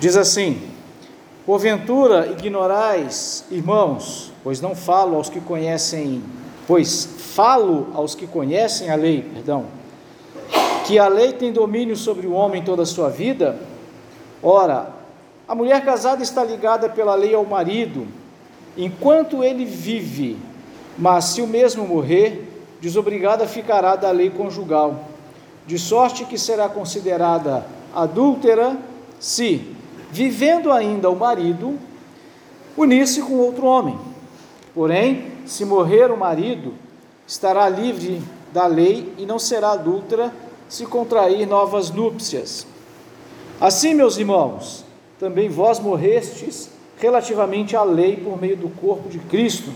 Diz assim: Porventura ignorais, irmãos, pois não falo aos que conhecem, pois falo aos que conhecem a lei, perdão, que a lei tem domínio sobre o homem toda a sua vida? Ora, a mulher casada está ligada pela lei ao marido, enquanto ele vive, mas se o mesmo morrer, desobrigada ficará da lei conjugal, de sorte que será considerada adúltera se, vivendo ainda o marido, unir-se com outro homem. Porém, se morrer o marido, estará livre da lei e não será adúltera se contrair novas núpcias. Assim, meus irmãos, também vós morrestes relativamente à lei por meio do corpo de Cristo,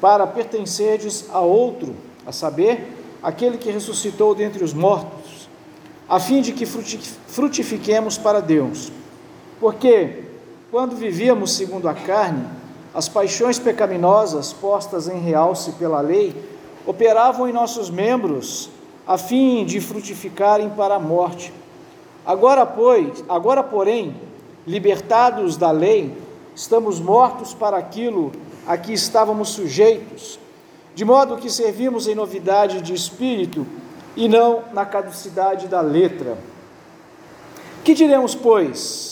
para pertencerdes a outro, a saber, aquele que ressuscitou dentre os mortos, a fim de que frutifiquemos para Deus. Porque, quando vivíamos segundo a carne, as paixões pecaminosas postas em realce pela lei operavam em nossos membros a fim de frutificarem para a morte. Agora, pois, agora, porém, libertados da lei, estamos mortos para aquilo a que estávamos sujeitos, de modo que servimos em novidade de espírito e não na caducidade da letra. Que diremos, pois?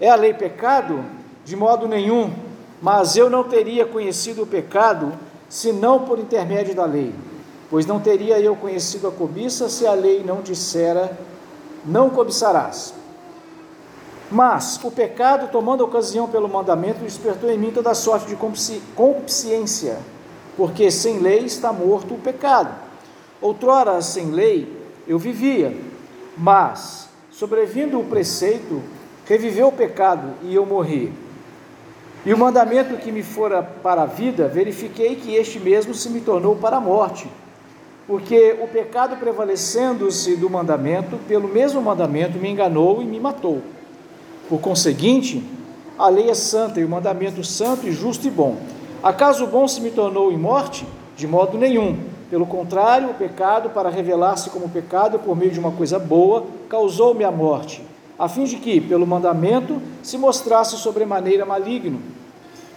É a lei pecado? De modo nenhum, mas eu não teria conhecido o pecado senão por intermédio da lei, pois não teria eu conhecido a cobiça se a lei não dissera: não cobiçarás. Mas o pecado, tomando ocasião pelo mandamento, despertou em mim toda sorte de concupiscência, porque sem lei está morto o pecado. Outrora, sem lei, eu vivia, mas, sobrevindo o preceito, reviveu o pecado e eu morri. E o mandamento que me fora para a vida, verifiquei que este mesmo se me tornou para a morte. Porque o pecado prevalecendo-se do mandamento, pelo mesmo mandamento me enganou e me matou. Por conseguinte, a lei é santa e o mandamento santo e justo e bom. Acaso o bom se me tornou em morte? De modo nenhum. Pelo contrário, o pecado, para revelar-se como pecado por meio de uma coisa boa, causou-me a morte, a fim de que, pelo mandamento, se mostrasse sobremaneira maligno.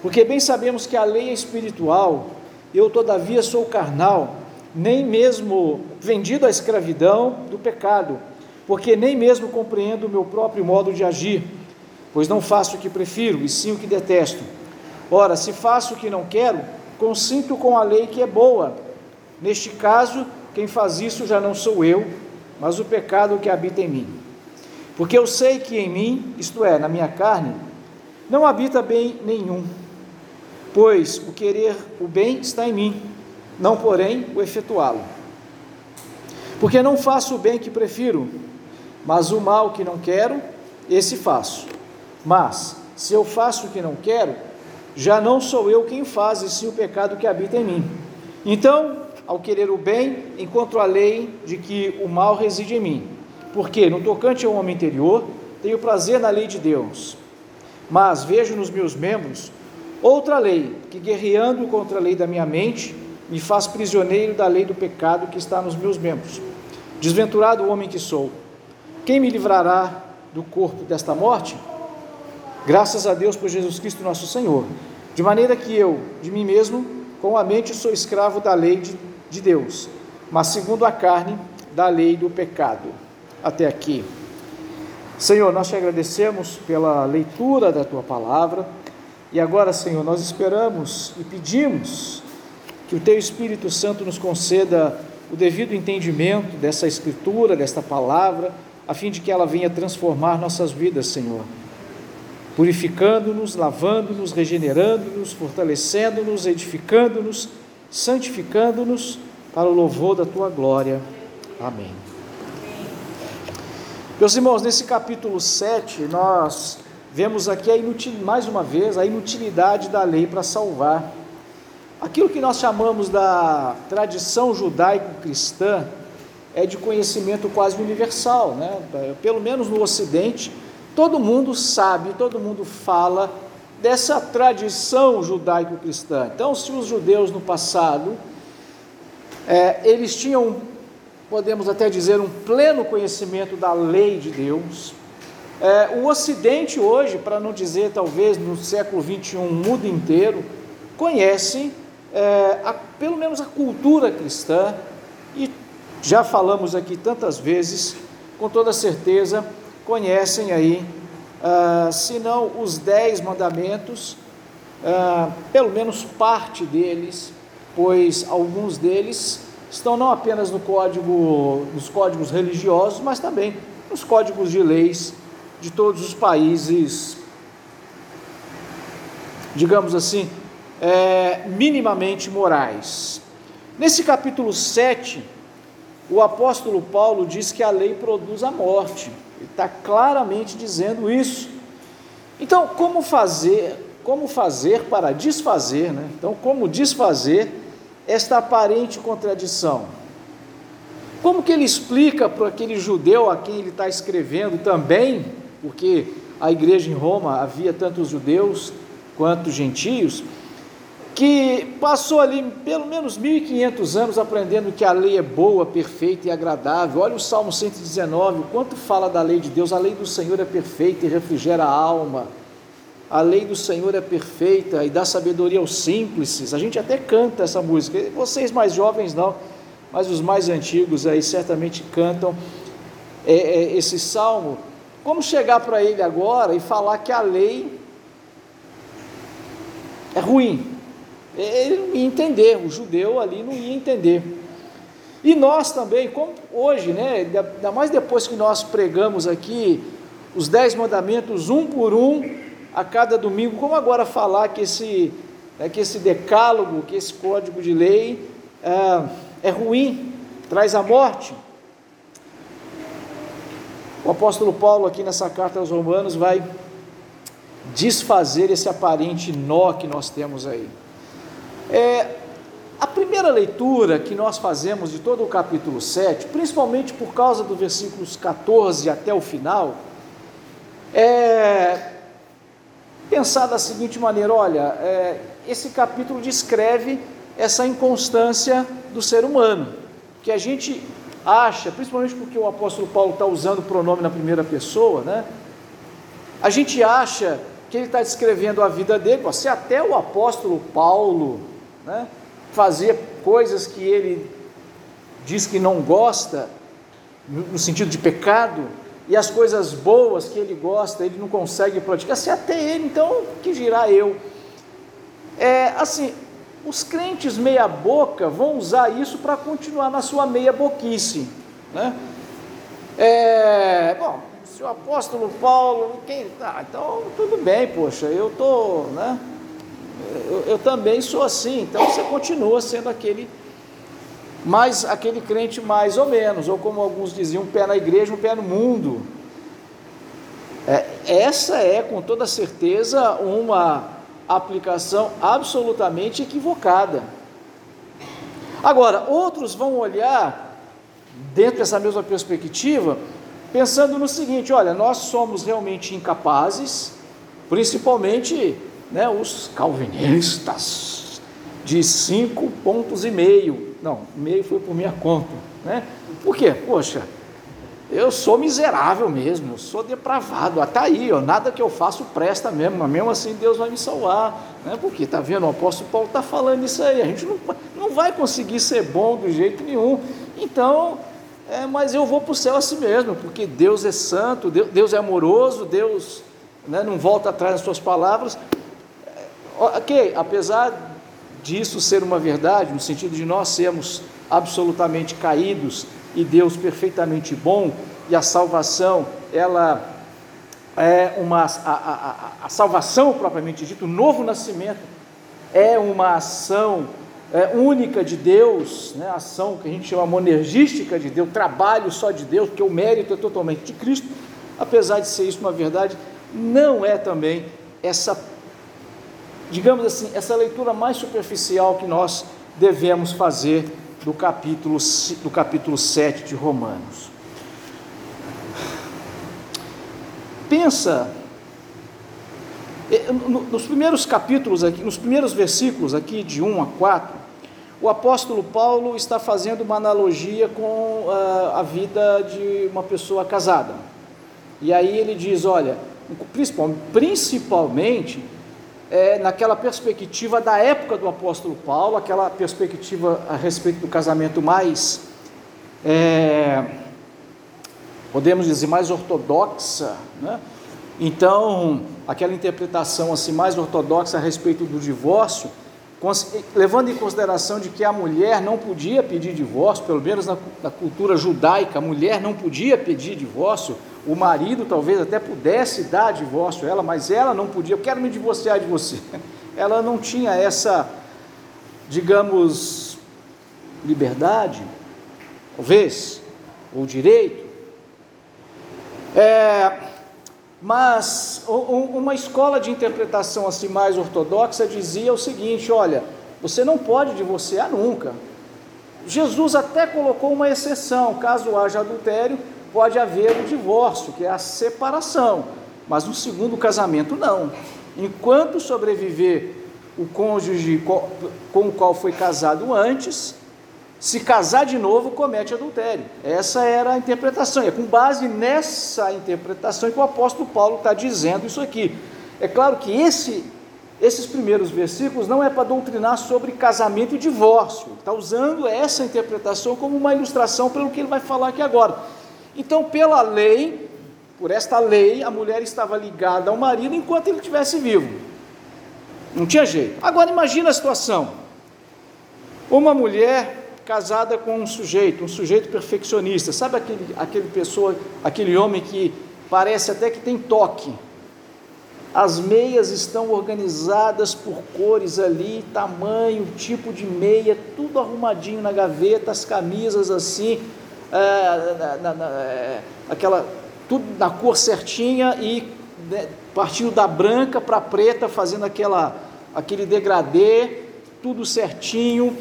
Porque bem sabemos que a lei é espiritual, eu todavia sou carnal, nem mesmo vendido à escravidão do pecado, porque nem mesmo compreendo o meu próprio modo de agir pois não faço o que prefiro, e sim o que detesto. Ora, se faço o que não quero, consinto com a lei que é boa. Neste caso, quem faz isso já não sou eu, mas o pecado que habita em mim. Porque eu sei que em mim, isto é, na minha carne, não habita bem nenhum. Pois o querer o bem está em mim, não porém o efetuá-lo. Porque não faço o bem que prefiro, mas o mal que não quero, esse faço. Mas, se eu faço o que não quero, já não sou eu quem faz, e sim o pecado que habita em mim. Então, ao querer o bem, encontro a lei de que o mal reside em mim. Porque, no tocante ao homem interior, tenho prazer na lei de Deus. Mas vejo nos meus membros outra lei, que guerreando contra a lei da minha mente, me faz prisioneiro da lei do pecado que está nos meus membros. Desventurado o homem que sou, quem me livrará do corpo desta morte? Graças a Deus por Jesus Cristo nosso Senhor. De maneira que eu, de mim mesmo, com a mente sou escravo da lei de, de Deus, mas segundo a carne, da lei do pecado. Até aqui. Senhor, nós te agradecemos pela leitura da tua palavra. E agora, Senhor, nós esperamos e pedimos que o teu Espírito Santo nos conceda o devido entendimento dessa escritura, desta palavra, a fim de que ela venha transformar nossas vidas, Senhor purificando-nos, lavando-nos, regenerando-nos, fortalecendo-nos, edificando-nos, santificando-nos para o louvor da tua glória. Amém. Meus irmãos, nesse capítulo 7, nós vemos aqui inutil, mais uma vez a inutilidade da lei para salvar. Aquilo que nós chamamos da tradição judaico-cristã é de conhecimento quase universal, né? pelo menos no Ocidente todo mundo sabe, todo mundo fala dessa tradição judaico-cristã. Então, se os judeus no passado, é, eles tinham, podemos até dizer, um pleno conhecimento da lei de Deus, É, o Ocidente hoje, para não dizer talvez no século 21, o mundo inteiro, conhece é, a, pelo menos a cultura cristã e já falamos aqui tantas vezes, com toda certeza conhecem aí, ah, se não os dez mandamentos, ah, pelo menos parte deles, pois alguns deles estão não apenas no código, nos códigos religiosos, mas também nos códigos de leis de todos os países, digamos assim, é, minimamente morais. Nesse capítulo 7, o apóstolo Paulo diz que a lei produz a morte, ele está claramente dizendo isso. Então, como fazer, como fazer para desfazer, né? Então, como desfazer esta aparente contradição? Como que ele explica para aquele judeu a quem ele está escrevendo também, porque a igreja em Roma havia tantos judeus quanto gentios, que passou ali pelo menos 1500 anos aprendendo que a lei é boa, perfeita e agradável. Olha o Salmo 119, o quanto fala da lei de Deus. A lei do Senhor é perfeita e refrigera a alma. A lei do Senhor é perfeita e dá sabedoria aos simples. A gente até canta essa música. Vocês mais jovens não, mas os mais antigos aí certamente cantam é, é, esse salmo. Como chegar para ele agora e falar que a lei é ruim? Ele não ia entender, o judeu ali não ia entender. E nós também, como hoje, né, ainda mais depois que nós pregamos aqui os dez mandamentos um por um a cada domingo, como agora falar que esse, né, que esse decálogo, que esse código de lei é, é ruim, traz a morte. O apóstolo Paulo, aqui nessa carta aos Romanos, vai desfazer esse aparente nó que nós temos aí. É, a primeira leitura que nós fazemos de todo o capítulo 7, principalmente por causa dos versículos 14 até o final, é pensar da seguinte maneira: olha, é, esse capítulo descreve essa inconstância do ser humano, que a gente acha, principalmente porque o apóstolo Paulo está usando o pronome na primeira pessoa, né? A gente acha que ele está descrevendo a vida dele, se até o apóstolo Paulo né? fazia coisas que ele diz que não gosta, no sentido de pecado, e as coisas boas que ele gosta, ele não consegue praticar, se até ele, então, que dirá eu? É assim, os crentes meia-boca vão usar isso para continuar na sua meia-boquice, né? É, bom, se o apóstolo Paulo, quem, tá, então tudo bem, poxa, eu tô, né? eu, eu também sou assim, então você continua sendo aquele mais aquele crente mais ou menos, ou como alguns diziam, um pé na igreja, um pé no mundo. É, essa é, com toda certeza, uma aplicação absolutamente equivocada. Agora, outros vão olhar dentro dessa mesma perspectiva, pensando no seguinte: olha, nós somos realmente incapazes, principalmente né, os calvinistas de cinco pontos e meio. Não, meio foi por minha conta. Né? Por quê? Poxa, eu sou miserável mesmo, eu sou depravado. Até aí, ó, nada que eu faço presta mesmo, mas mesmo assim Deus vai me salvar. Né? Porque está vendo, o apóstolo Paulo está falando isso aí, a gente não, não vai conseguir ser bom do jeito nenhum. Então, é, mas eu vou para o céu assim mesmo, porque Deus é santo, Deus, Deus é amoroso, Deus né, não volta atrás das suas palavras. Ok, apesar disso ser uma verdade, no sentido de nós sermos absolutamente caídos e Deus perfeitamente bom, e a salvação, ela é uma. A, a, a salvação propriamente dito, o novo nascimento, é uma ação é, única de Deus, né, ação que a gente chama monergística de Deus, trabalho só de Deus, porque o mérito é totalmente de Cristo, apesar de ser isso uma verdade, não é também essa digamos assim, essa leitura mais superficial que nós devemos fazer do capítulo, do capítulo 7 de Romanos. Pensa, nos primeiros capítulos aqui, nos primeiros versículos aqui, de 1 a 4, o apóstolo Paulo está fazendo uma analogia com a, ah, a vida de uma pessoa casada. E aí ele diz: olha, principalmente é, naquela perspectiva da época do apóstolo Paulo, aquela perspectiva a respeito do casamento mais, é, podemos dizer, mais ortodoxa, né? Então, aquela interpretação assim mais ortodoxa a respeito do divórcio, levando em consideração de que a mulher não podia pedir divórcio, pelo menos na, na, cultura judaica, a mulher não podia pedir divórcio, o marido talvez até pudesse dar divórcio a ela, mas ela não podia, eu quero me divorciar de você. Ela não tinha essa, digamos, liberdade, talvez, ou direito. É, mas uma escola de interpretação assim mais ortodoxa dizia o seguinte: olha, você não pode divorciar nunca. Jesus até colocou uma exceção: caso haja adultério, pode haver o divórcio, que é a separação, mas no segundo casamento não. Enquanto sobreviver o cônjuge com o qual foi casado antes, se casar de novo, comete adultério. Essa era a interpretação. E é com base nessa interpretação que o apóstolo Paulo está dizendo isso aqui. É claro que esse, esses primeiros versículos não é para doutrinar sobre casamento e divórcio. Ele está usando essa interpretação como uma ilustração pelo que ele vai falar aqui agora. Então, pela lei, por esta lei, a mulher estava ligada ao marido enquanto ele estivesse vivo. Não tinha jeito. Agora imagina a situação. Uma mulher casada com um sujeito, um sujeito perfeccionista. Sabe aquele, aquele pessoa, aquele homem que parece até que tem toque. As meias estão organizadas por cores ali, tamanho, tipo de meia, tudo arrumadinho na gaveta, as camisas assim, é, na, na, é, aquela tudo na cor certinha e né, partindo da branca para preta, fazendo aquela aquele degradê, tudo certinho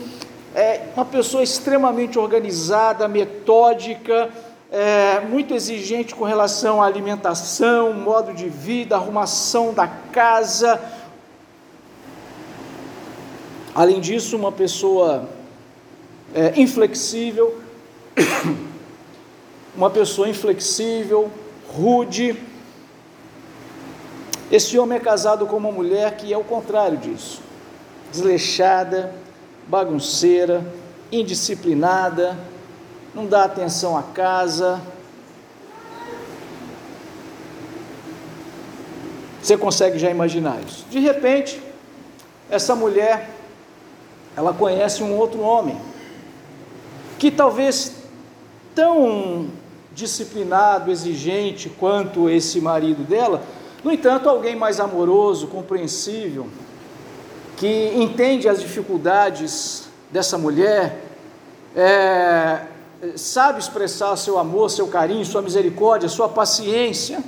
é uma pessoa extremamente organizada, metódica, é, muito exigente com relação à alimentação, modo de vida, arrumação da casa. Além disso, uma pessoa é, inflexível, uma pessoa inflexível, rude. Esse homem é casado com uma mulher que é o contrário disso, desleixada, bagunceira, indisciplinada, não dá atenção à casa. Você consegue já imaginar isso? De repente, essa mulher, ela conhece um outro homem, que talvez tão disciplinado, exigente quanto esse marido dela, no entanto, alguém mais amoroso, compreensível, que entende as dificuldades dessa mulher, é, sabe expressar seu amor, seu carinho, sua misericórdia, sua paciência.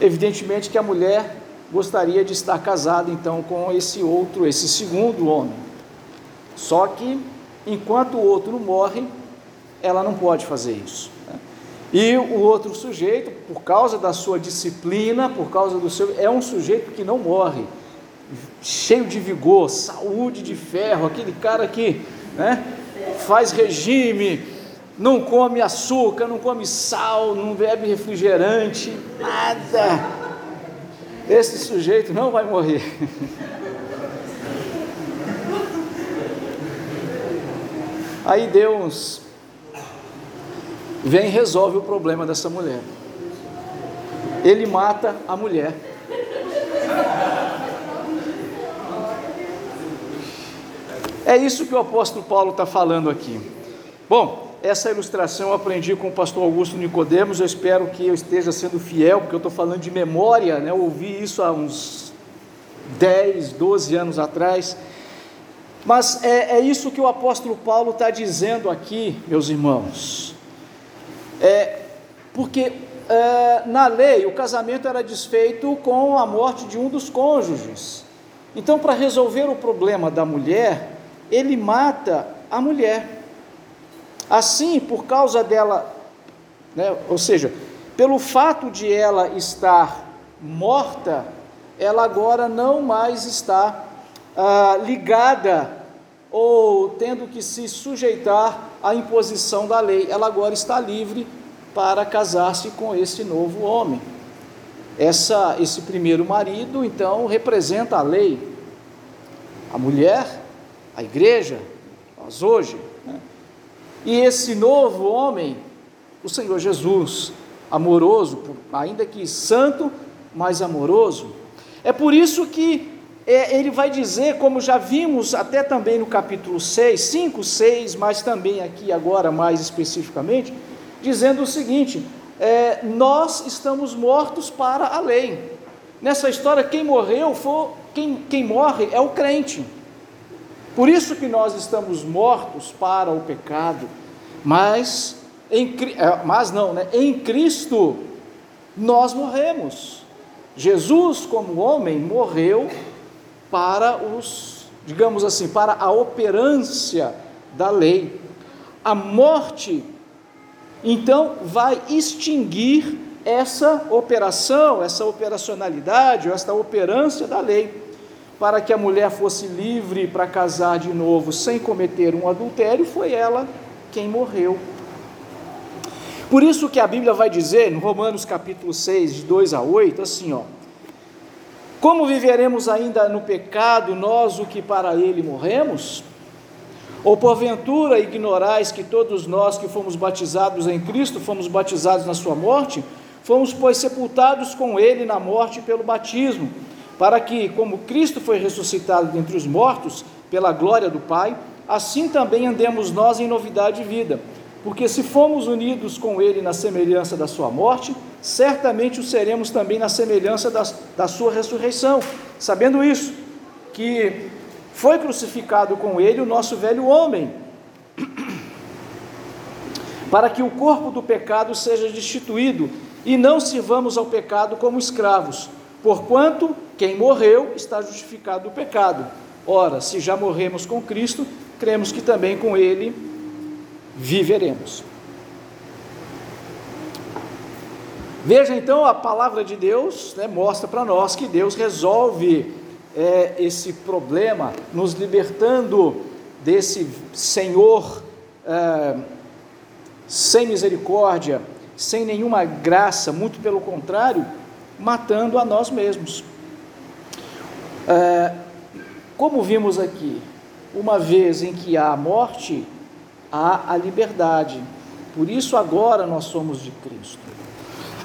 Evidentemente que a mulher gostaria de estar casada então com esse outro, esse segundo homem. Só que enquanto o outro morre, ela não pode fazer isso. Né? E o outro sujeito, por causa da sua disciplina, por causa do seu, é um sujeito que não morre cheio de vigor, saúde de ferro, aquele cara que né, faz regime, não come açúcar, não come sal, não bebe refrigerante, nada. Esse sujeito não vai morrer. Aí Deus vem e resolve o problema dessa mulher. Ele mata a mulher. É isso que o apóstolo Paulo está falando aqui. Bom, essa ilustração eu aprendi com o pastor Augusto Nicodemos, eu espero que eu esteja sendo fiel, porque eu estou falando de memória, né? eu ouvi isso há uns 10, 12 anos atrás. Mas é, é isso que o apóstolo Paulo está dizendo aqui, meus irmãos. É, porque é, na lei o casamento era desfeito com a morte de um dos cônjuges. Então, para resolver o problema da mulher, ele mata a mulher. Assim, por causa dela, né, ou seja, pelo fato de ela estar morta, ela agora não mais está ah, ligada ou tendo que se sujeitar à imposição da lei. Ela agora está livre para casar-se com esse novo homem. Essa, esse primeiro marido, então, representa a lei, a mulher, a igreja, nós hoje. Né? E esse novo homem, o Senhor Jesus, amoroso, ainda que santo, mas amoroso. É por isso que é, ele vai dizer, como já vimos até também no capítulo 6, 5, 6, mas também aqui agora mais especificamente, dizendo o seguinte: é, nós estamos mortos para a lei. Nessa história, quem morreu, foi, quem, quem morre é o crente. Por isso que nós estamos mortos para o pecado, mas em, é, mas não, né? Em Cristo nós morremos. Jesus, como homem, morreu para os, digamos assim, para a operância da lei. A morte, então, vai extinguir essa operação, essa operacionalidade, esta operância da lei, para que a mulher fosse livre para casar de novo sem cometer um adultério, foi ela quem morreu. Por isso que a Bíblia vai dizer, no Romanos capítulo 6, de 2 a 8, assim, ó, como viveremos ainda no pecado, nós o que para ele morremos? Ou porventura ignorais que todos nós que fomos batizados em Cristo, fomos batizados na sua morte? Fomos, pois, sepultados com ele na morte pelo batismo, para que, como Cristo foi ressuscitado dentre os mortos, pela glória do Pai, assim também andemos nós em novidade de vida. Porque se fomos unidos com ele na semelhança da sua morte, certamente o seremos também na semelhança da, da sua ressurreição. Sabendo isso, que foi crucificado com ele o nosso velho homem, para que o corpo do pecado seja destituído e não sirvamos ao pecado como escravos, porquanto quem morreu está justificado do pecado. Ora, se já morremos com Cristo, cremos que também com ele viveremos. Veja então, a palavra de Deus né, mostra para nós que Deus resolve é, esse problema, nos libertando desse Senhor é, sem misericórdia, sem nenhuma graça, muito pelo contrário, matando a nós mesmos. É, como vimos aqui, uma vez em que há morte, há a liberdade. Por isso agora nós somos de Cristo.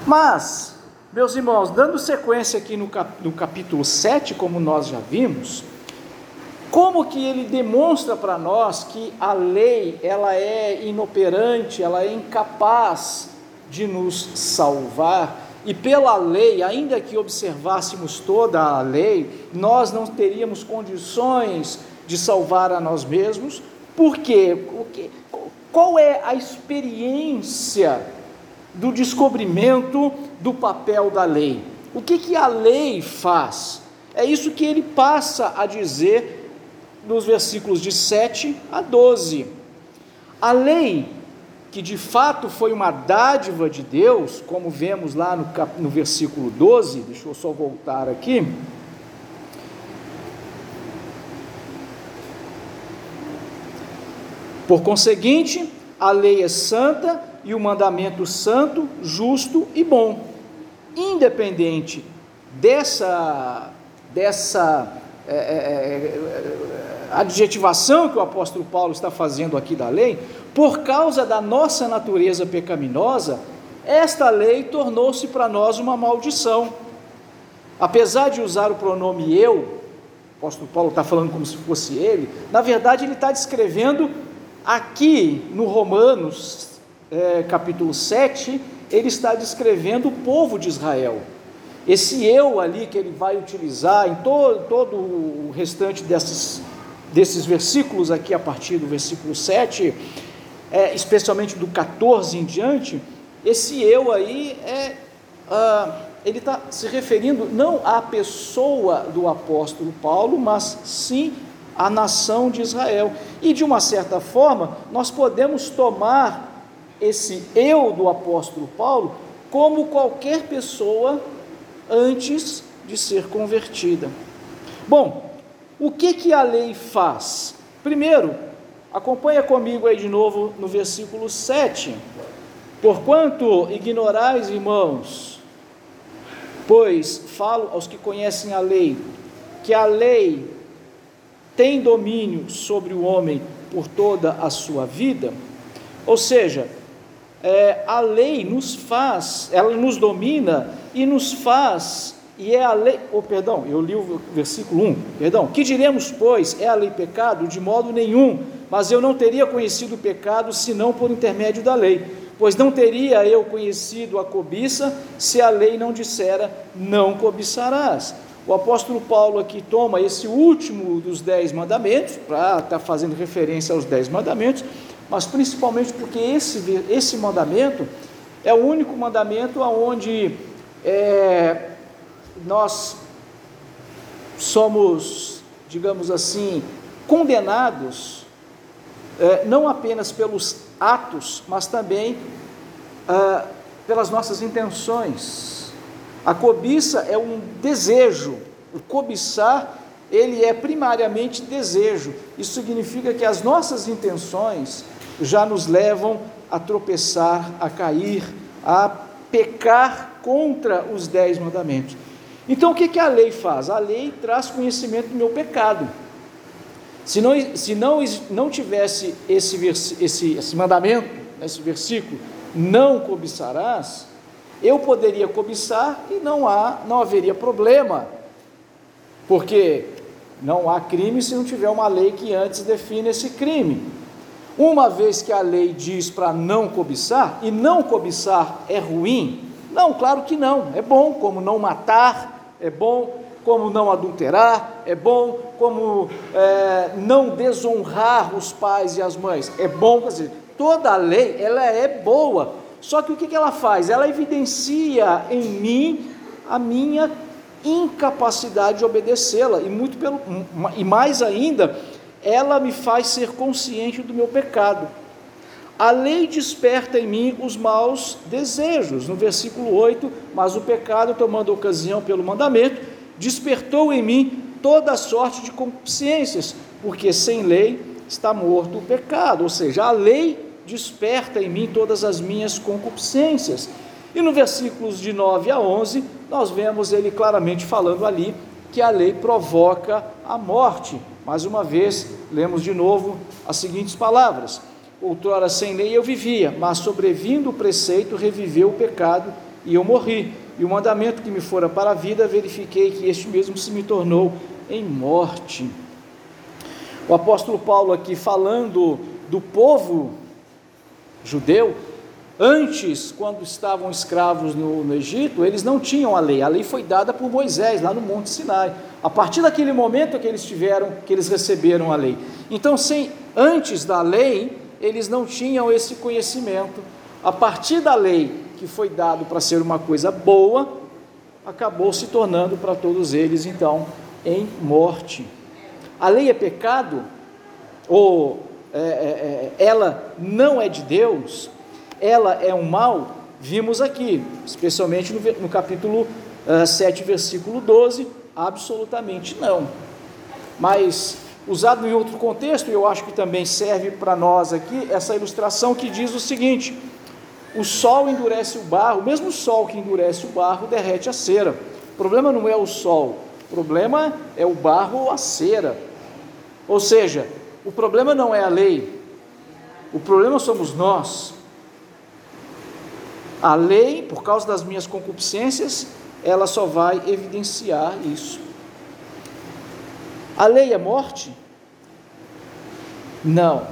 Mas, meus irmãos, dando sequência aqui no, cap, no capítulo 7, como nós já vimos, como que ele demonstra para nós que a lei ela é inoperante, ela é incapaz de nos salvar, e pela lei, ainda que observássemos toda a lei, nós não teríamos condições de salvar a nós mesmos, por quê? Qual é a experiência do descobrimento do papel da lei? O que, que a lei faz? É isso que ele passa a dizer nos versículos de 7 a 12. A lei, que de fato foi uma dádiva de Deus, como vemos lá no, no versículo 12, deixa eu só voltar aqui. Por conseguinte, a lei é santa e o mandamento santo, justo e bom. Independente dessa, dessa é, é, é, adjetivação que o apóstolo Paulo está fazendo aqui da lei, por causa da nossa natureza pecaminosa, esta lei tornou-se para nós uma maldição. Apesar de usar o pronome eu, o apóstolo Paulo está falando como se fosse ele, na verdade ele está descrevendo Aqui no Romanos, é, capítulo 7, ele está descrevendo o povo de Israel. Esse eu ali que ele vai utilizar em todo, todo o restante desses, desses versículos, aqui a partir do versículo 7, é, especialmente do 14 em diante, esse eu aí é. Ah, ele está se referindo não à pessoa do apóstolo Paulo, mas sim a nação de Israel. E de uma certa forma, nós podemos tomar esse eu do apóstolo Paulo como qualquer pessoa antes de ser convertida. Bom, o que que a lei faz? Primeiro, acompanha comigo aí de novo no versículo 7. Porquanto ignorais, irmãos, pois falo aos que conhecem a lei, que a lei tem domínio sobre o homem por toda a sua vida, ou seja, é, a lei nos faz, ela nos domina e nos faz, e é a lei, oh, perdão, eu li o versículo 1, perdão, que diremos, pois, é a lei pecado? De modo nenhum, mas eu não teria conhecido o pecado senão por intermédio da lei, pois não teria eu conhecido a cobiça se a lei não dissera, não cobiçarás. O apóstolo Paulo aqui toma esse último dos dez mandamentos, para estar tá fazendo referência aos dez mandamentos, mas principalmente porque esse, esse mandamento é o único mandamento onde é, nós somos, digamos assim, condenados, é, não apenas pelos atos, mas também ah, pelas nossas intenções. A cobiça é um desejo. O cobiçar, ele é primariamente desejo. Isso significa que as nossas intenções já nos levam a tropeçar, a cair, a pecar contra os dez mandamentos. Então o que, que a lei faz? A lei traz conhecimento do meu pecado. Se não, se não, não tivesse esse, esse, esse mandamento, esse versículo, não cobiçarás, eu poderia cobiçar e não há, não haveria problema, porque não há crime se não tiver uma lei que antes define esse crime. Uma vez que a lei diz para não cobiçar, e não cobiçar é ruim, não, claro que não, é bom, como não matar, é bom, como não adulterar, é bom, como é, não desonrar os pais e as mães, é bom, quer dizer, toda a lei, ela é boa, só que o que ela faz? Ela evidencia em mim a minha incapacidade de obedecê-la, e muito pelo, e mais ainda, ela me faz ser consciente do meu pecado. A lei desperta em mim os maus desejos. No versículo 8, mas o pecado, tomando ocasião pelo mandamento, despertou em mim toda sorte de concupiscências, porque sem lei está morto o pecado. Ou seja, a lei desperta em mim todas as minhas concupiscências. E no versículos de 9 a 11, nós vemos ele claramente falando ali que a lei provoca a morte. Mais uma vez, lemos de novo as seguintes palavras: Outrora sem lei eu vivia, mas sobrevindo o preceito, reviveu o pecado e eu morri. E o mandamento que me fora para a vida, verifiquei que este mesmo se me tornou em morte. O apóstolo Paulo aqui falando do povo judeu, antes, quando estavam escravos no, no, Egito, eles não tinham a lei. A lei foi dada por Moisés lá no Monte Sinai. A partir daquele momento é que eles tiveram, que eles receberam a lei. Então, sem antes da lei, eles não tinham esse conhecimento. A partir da lei que foi dado para ser uma coisa boa, acabou se tornando para todos eles então em morte. A lei é pecado ou é, é, é, ela não é de Deus, ela é um mal, vimos aqui, especialmente no, no capítulo uh, 7, versículo 12, absolutamente não. Mas, usado em outro contexto, eu acho que também serve para nós aqui, essa ilustração que diz o seguinte: o sol endurece o barro, o mesmo sol que endurece o barro derrete a cera. O problema não é o sol, o problema é o barro ou a cera. Ou seja, o problema não é a lei, o problema somos nós. A lei, por causa das minhas concupiscências, ela só vai evidenciar isso. A lei é morte? Não.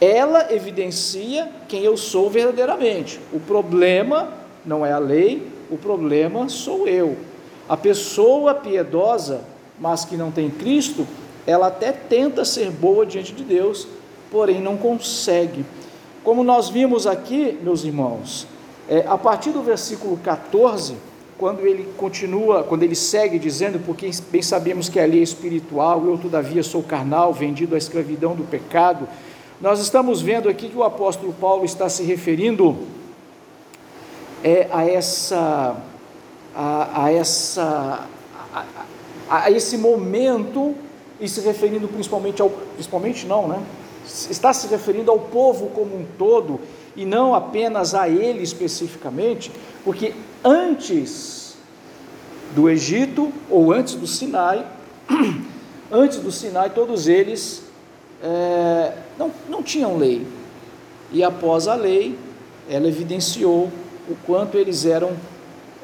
Ela evidencia quem eu sou verdadeiramente. O problema não é a lei, o problema sou eu. A pessoa piedosa, mas que não tem Cristo, ela até tenta ser boa diante de Deus, porém não consegue. Como nós vimos aqui, meus irmãos, é, a partir do versículo 14, quando ele continua, quando ele segue dizendo, porque bem sabemos que a lei é espiritual, eu todavia sou carnal, vendido à escravidão do pecado, nós estamos vendo aqui que o apóstolo Paulo está se referindo é, a essa, a, a essa, a, a esse momento e se referindo principalmente ao, principalmente não, né? está se referindo ao povo como um todo e não apenas a ele especificamente, porque antes do Egito ou antes do Sinai, antes do Sinai, todos eles é, não, não tinham lei. E após a lei, ela evidenciou o quanto eles eram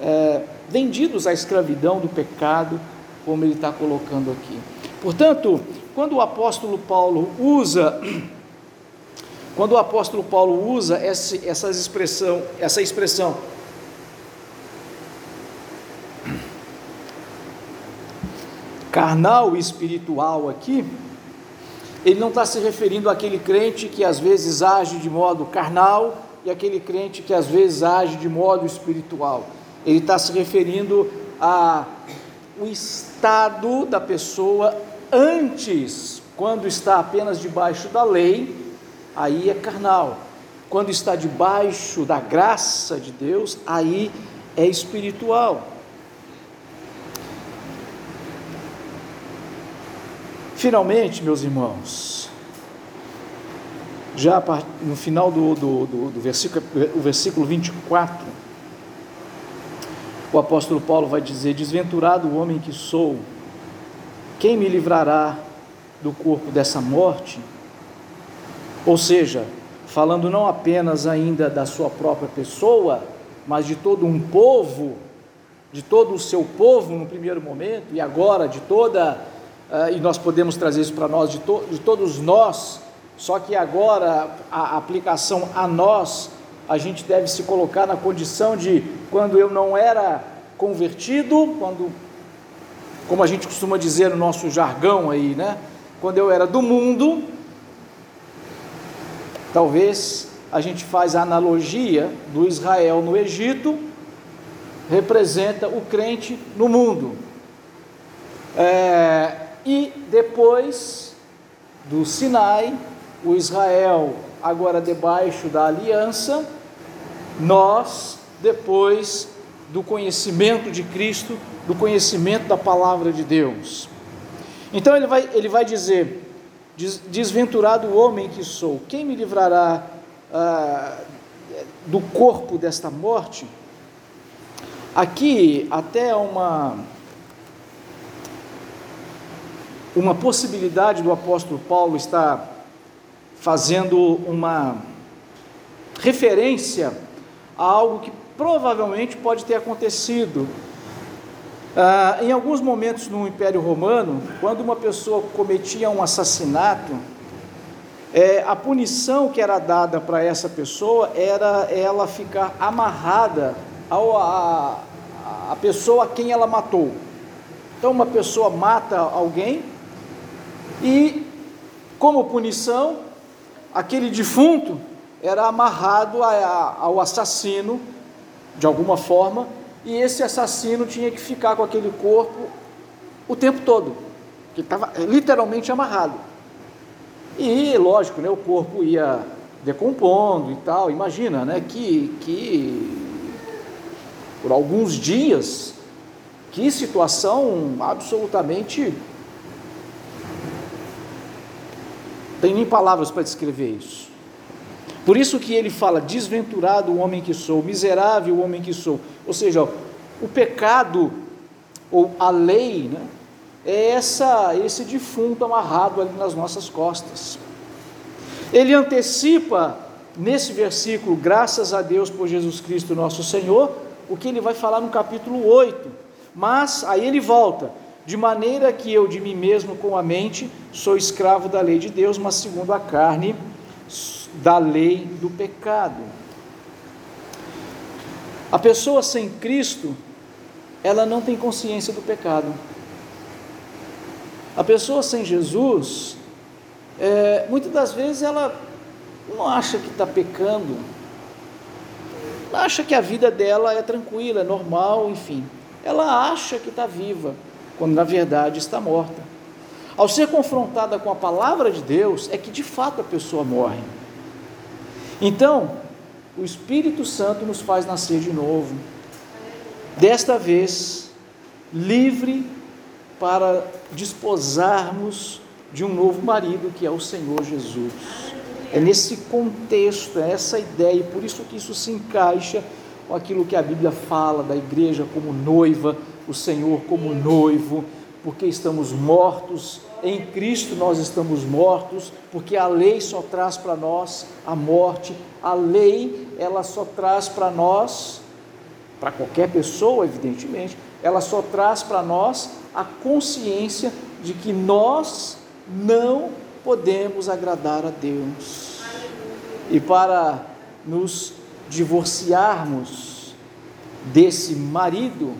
é, vendidos à escravidão do pecado, como ele está colocando aqui. Portanto, quando o apóstolo Paulo usa quando o apóstolo Paulo usa essa, expressão, essa expressão carnal e espiritual aqui, ele não está se referindo àquele crente que às vezes age de modo carnal e aquele crente que às vezes age de modo espiritual. Ele está se referindo a o estado da pessoa antes, quando está apenas debaixo da lei, aí é carnal. Quando está debaixo da graça de Deus, aí é espiritual. Finalmente, meus irmãos, já no final do, do, do, do versículo, o versículo 24, o apóstolo Paulo vai dizer: Desventurado o homem que sou, quem me livrará do corpo dessa morte? Ou seja, falando não apenas ainda da sua própria pessoa, mas de todo um povo, de todo o seu povo no primeiro momento, e agora de toda, uh, e nós podemos trazer isso para nós, de, to, de todos nós, só que agora a aplicação a nós, a gente deve se colocar na condição de quando eu não era convertido, quando, como a gente costuma dizer no nosso jargão aí, né? Quando eu era do mundo, Talvez a gente faz a analogia do Israel no Egito, representa o crente no mundo. É, e depois do Sinai, o Israel agora debaixo da aliança, nós, depois do conhecimento de Cristo, do conhecimento da palavra de Deus. Então ele vai, ele vai dizer: Desventurado o homem que sou, quem me livrará ah, do corpo desta morte? Aqui, até uma, uma possibilidade do apóstolo Paulo estar fazendo uma referência a algo que provavelmente pode ter acontecido ah, em alguns momentos no Império Romano, quando uma pessoa cometia um assassinato, é, a punição que era dada para essa pessoa era ela ficar amarrada ao, a, a pessoa a quem ela matou. Então, uma pessoa mata alguém e, como punição, aquele defunto era amarrado a, a, ao assassino, de alguma forma, e esse assassino tinha que ficar com aquele corpo o tempo todo, que estava literalmente amarrado. E, lógico, né, o corpo ia decompondo e tal. Imagina, né, que, que por alguns dias, que situação absolutamente. Tem nem palavras para descrever isso. Por isso que ele fala: desventurado o homem que sou, miserável o homem que sou. Ou seja, o pecado ou a lei, né, é essa, esse defunto amarrado ali nas nossas costas. Ele antecipa nesse versículo, graças a Deus por Jesus Cristo nosso Senhor, o que ele vai falar no capítulo 8. Mas aí ele volta, de maneira que eu de mim mesmo com a mente sou escravo da lei de Deus, mas segundo a carne da lei do pecado. A pessoa sem Cristo, ela não tem consciência do pecado. A pessoa sem Jesus, é, muitas das vezes ela não acha que está pecando, acha que a vida dela é tranquila, é normal, enfim. Ela acha que está viva, quando na verdade está morta. Ao ser confrontada com a palavra de Deus, é que de fato a pessoa morre. Então, o Espírito Santo nos faz nascer de novo. Desta vez, livre para desposarmos de um novo marido que é o Senhor Jesus. É nesse contexto, é essa ideia, e por isso que isso se encaixa com aquilo que a Bíblia fala da igreja como noiva, o Senhor como noivo, porque estamos mortos, em Cristo nós estamos mortos, porque a lei só traz para nós a morte, a lei ela só traz para nós, para qualquer pessoa, evidentemente, ela só traz para nós a consciência de que nós não podemos agradar a Deus. E para nos divorciarmos desse marido,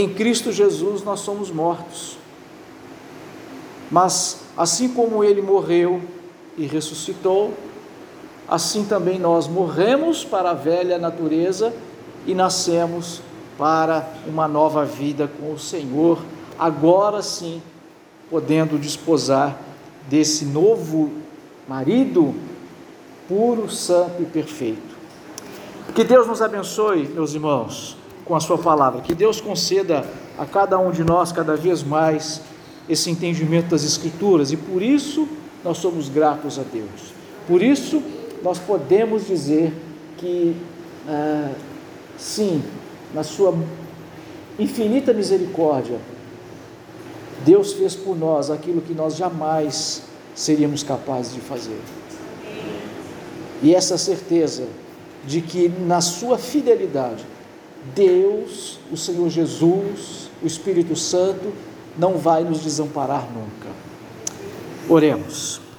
em Cristo Jesus nós somos mortos. Mas assim como ele morreu e ressuscitou, assim também nós morremos para a velha natureza e nascemos para uma nova vida com o Senhor, agora sim podendo desposar desse novo marido puro, santo e perfeito. Que Deus nos abençoe, meus irmãos, com a Sua palavra. Que Deus conceda a cada um de nós cada vez mais esse entendimento das Escrituras e por isso nós somos gratos a Deus. Por isso nós podemos dizer que, ah, sim, na Sua infinita misericórdia, Deus fez por nós aquilo que nós jamais seríamos capazes de fazer. E essa certeza de que na sua fidelidade, Deus, o Senhor Jesus, o Espírito Santo, não vai nos desamparar nunca. Oremos.